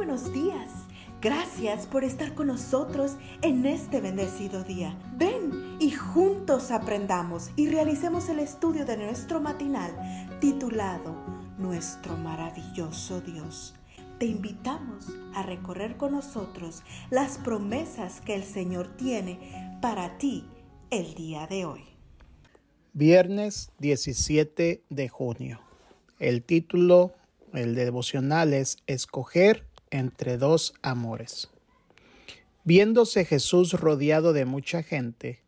buenos días. Gracias por estar con nosotros en este bendecido día. Ven y juntos aprendamos y realicemos el estudio de nuestro matinal titulado Nuestro maravilloso Dios. Te invitamos a recorrer con nosotros las promesas que el Señor tiene para ti el día de hoy. Viernes 17 de junio. El título, el devocional es Escoger entre dos amores. Viéndose Jesús rodeado de mucha gente,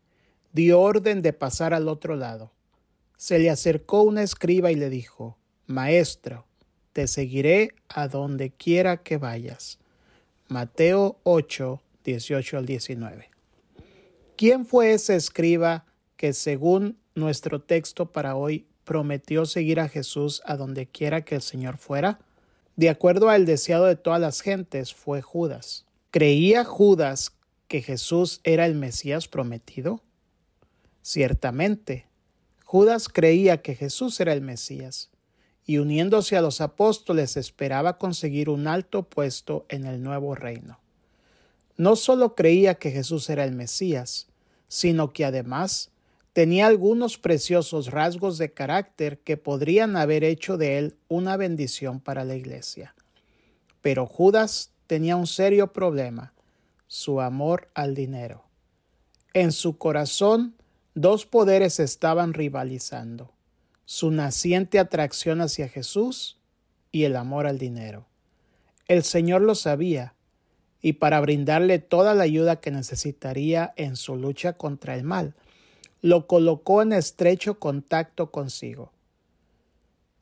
dio orden de pasar al otro lado. Se le acercó un escriba y le dijo, Maestro, te seguiré a donde quiera que vayas. Mateo 8, 18 al 19. ¿Quién fue ese escriba que según nuestro texto para hoy prometió seguir a Jesús a donde quiera que el Señor fuera? De acuerdo al deseado de todas las gentes, fue Judas. ¿Creía Judas que Jesús era el Mesías prometido? Ciertamente, Judas creía que Jesús era el Mesías, y uniéndose a los apóstoles esperaba conseguir un alto puesto en el nuevo reino. No solo creía que Jesús era el Mesías, sino que además tenía algunos preciosos rasgos de carácter que podrían haber hecho de él una bendición para la iglesia. Pero Judas tenía un serio problema, su amor al dinero. En su corazón dos poderes estaban rivalizando, su naciente atracción hacia Jesús y el amor al dinero. El Señor lo sabía, y para brindarle toda la ayuda que necesitaría en su lucha contra el mal, lo colocó en estrecho contacto consigo.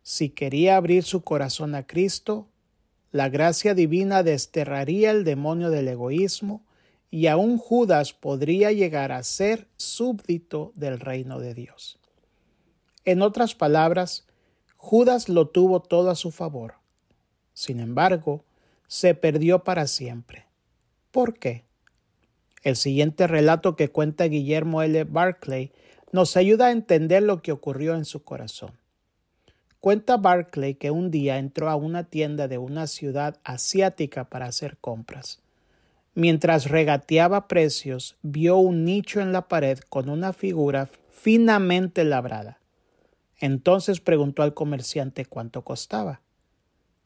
Si quería abrir su corazón a Cristo, la gracia divina desterraría el demonio del egoísmo y aún Judas podría llegar a ser súbdito del reino de Dios. En otras palabras, Judas lo tuvo todo a su favor. Sin embargo, se perdió para siempre. ¿Por qué? El siguiente relato que cuenta Guillermo L. Barclay nos ayuda a entender lo que ocurrió en su corazón. Cuenta Barclay que un día entró a una tienda de una ciudad asiática para hacer compras. Mientras regateaba precios, vio un nicho en la pared con una figura finamente labrada. Entonces preguntó al comerciante cuánto costaba.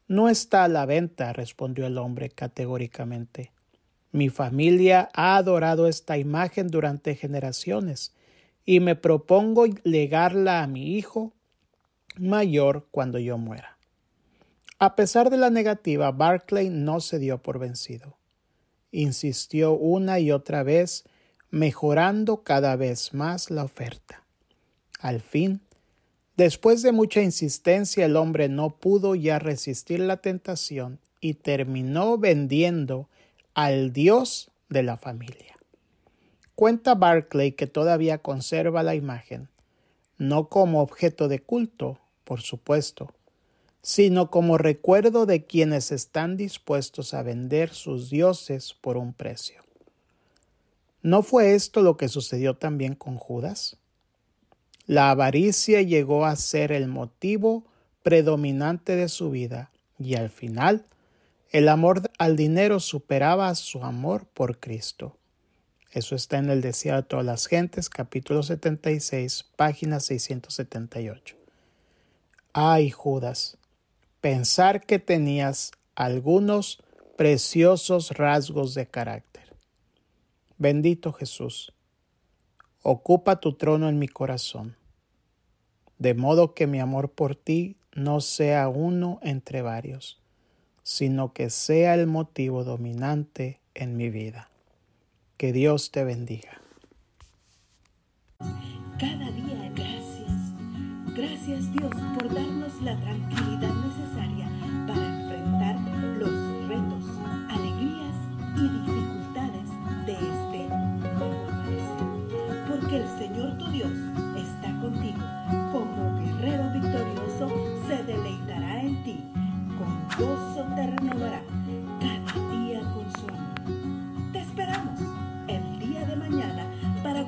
No está a la venta, respondió el hombre categóricamente. Mi familia ha adorado esta imagen durante generaciones y me propongo legarla a mi hijo mayor cuando yo muera. A pesar de la negativa, Barclay no se dio por vencido. Insistió una y otra vez, mejorando cada vez más la oferta. Al fin, después de mucha insistencia, el hombre no pudo ya resistir la tentación y terminó vendiendo al Dios de la familia. Cuenta Barclay que todavía conserva la imagen, no como objeto de culto, por supuesto, sino como recuerdo de quienes están dispuestos a vender sus dioses por un precio. ¿No fue esto lo que sucedió también con Judas? La avaricia llegó a ser el motivo predominante de su vida y al final el amor al dinero superaba su amor por Cristo. Eso está en el Deseado de todas las gentes, capítulo 76, página 678. Ay, Judas, pensar que tenías algunos preciosos rasgos de carácter. Bendito Jesús, ocupa tu trono en mi corazón, de modo que mi amor por ti no sea uno entre varios sino que sea el motivo dominante en mi vida. Que Dios te bendiga. Cada día gracias. Gracias Dios por darnos la tranquilidad necesaria